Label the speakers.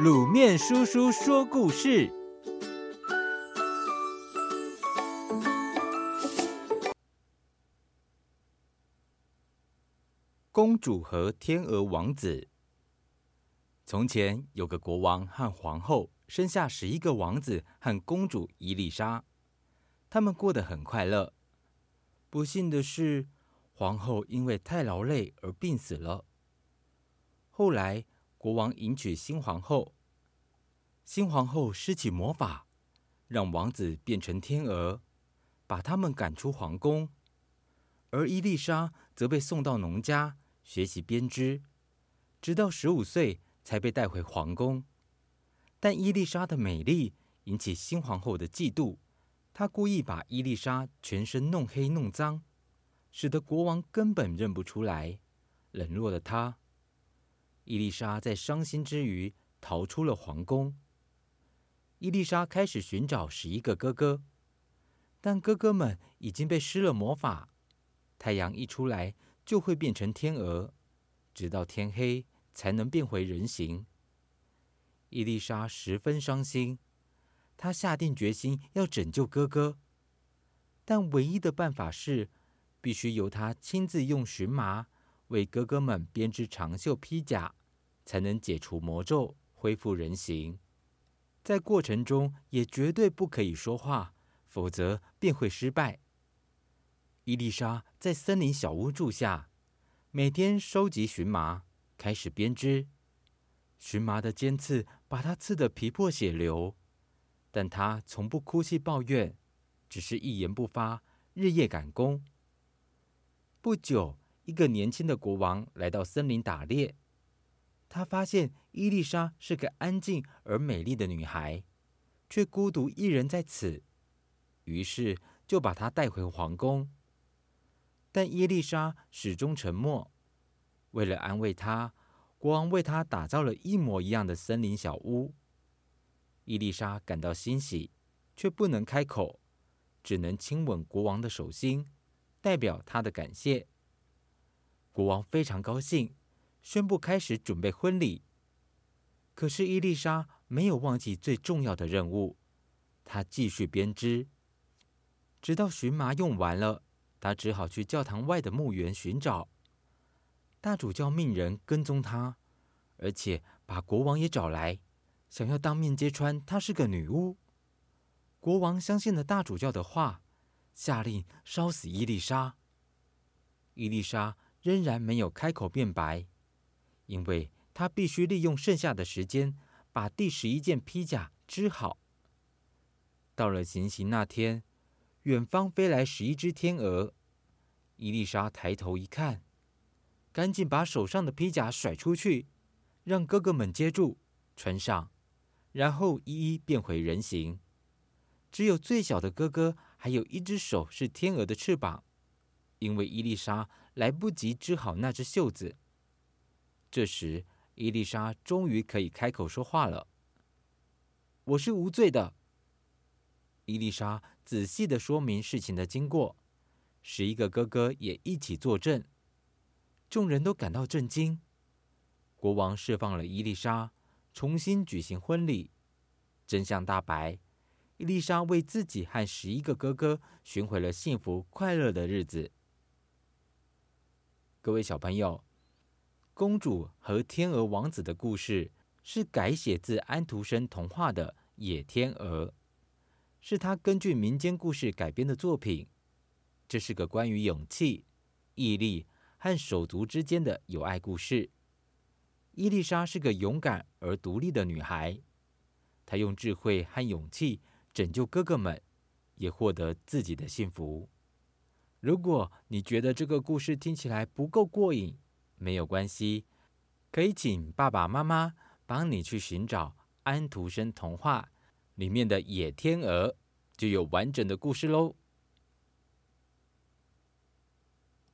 Speaker 1: 卤面叔叔说故事：公主和天鹅王子。从前有个国王和皇后，生下十一个王子和公主伊丽莎，他们过得很快乐。不幸的是，皇后因为太劳累而病死了。后来，国王迎娶新皇后，新皇后施起魔法，让王子变成天鹅，把他们赶出皇宫。而伊丽莎则被送到农家学习编织，直到十五岁才被带回皇宫。但伊丽莎的美丽引起新皇后的嫉妒，她故意把伊丽莎全身弄黑弄脏，使得国王根本认不出来，冷落了她。伊丽莎在伤心之余逃出了皇宫。伊丽莎开始寻找十一个哥哥，但哥哥们已经被施了魔法，太阳一出来就会变成天鹅，直到天黑才能变回人形。伊丽莎十分伤心，她下定决心要拯救哥哥，但唯一的办法是必须由她亲自用荨麻。为哥哥们编织长袖披甲，才能解除魔咒，恢复人形。在过程中也绝对不可以说话，否则便会失败。伊丽莎在森林小屋住下，每天收集荨麻，开始编织。荨麻的尖刺把她刺得皮破血流，但她从不哭泣抱怨，只是一言不发，日夜赶工。不久。一个年轻的国王来到森林打猎，他发现伊丽莎是个安静而美丽的女孩，却孤独一人在此，于是就把她带回皇宫。但伊丽莎始终沉默。为了安慰她，国王为她打造了一模一样的森林小屋。伊丽莎感到欣喜，却不能开口，只能亲吻国王的手心，代表他的感谢。国王非常高兴，宣布开始准备婚礼。可是伊丽莎没有忘记最重要的任务，她继续编织，直到荨麻用完了，她只好去教堂外的墓园寻找。大主教命人跟踪她，而且把国王也找来，想要当面揭穿她是个女巫。国王相信了大主教的话，下令烧死伊丽莎。伊丽莎。仍然没有开口辩白，因为他必须利用剩下的时间把第十一件披甲织好。到了行刑那天，远方飞来十一只天鹅。伊丽莎抬头一看，赶紧把手上的披甲甩出去，让哥哥们接住穿上，然后一一变回人形。只有最小的哥哥还有一只手是天鹅的翅膀。因为伊丽莎来不及织好那只袖子，这时伊丽莎终于可以开口说话了：“我是无罪的。”伊丽莎仔细的说明事情的经过，十一个哥哥也一起作证，众人都感到震惊。国王释放了伊丽莎，重新举行婚礼，真相大白，伊丽莎为自己和十一个哥哥寻回了幸福快乐的日子。各位小朋友，公主和天鹅王子的故事是改写自安徒生童话的《野天鹅》，是他根据民间故事改编的作品。这是个关于勇气、毅力和手足之间的友爱故事。伊丽莎是个勇敢而独立的女孩，她用智慧和勇气拯救哥哥们，也获得自己的幸福。如果你觉得这个故事听起来不够过瘾，没有关系，可以请爸爸妈妈帮你去寻找安徒生童话里面的野天鹅，就有完整的故事喽。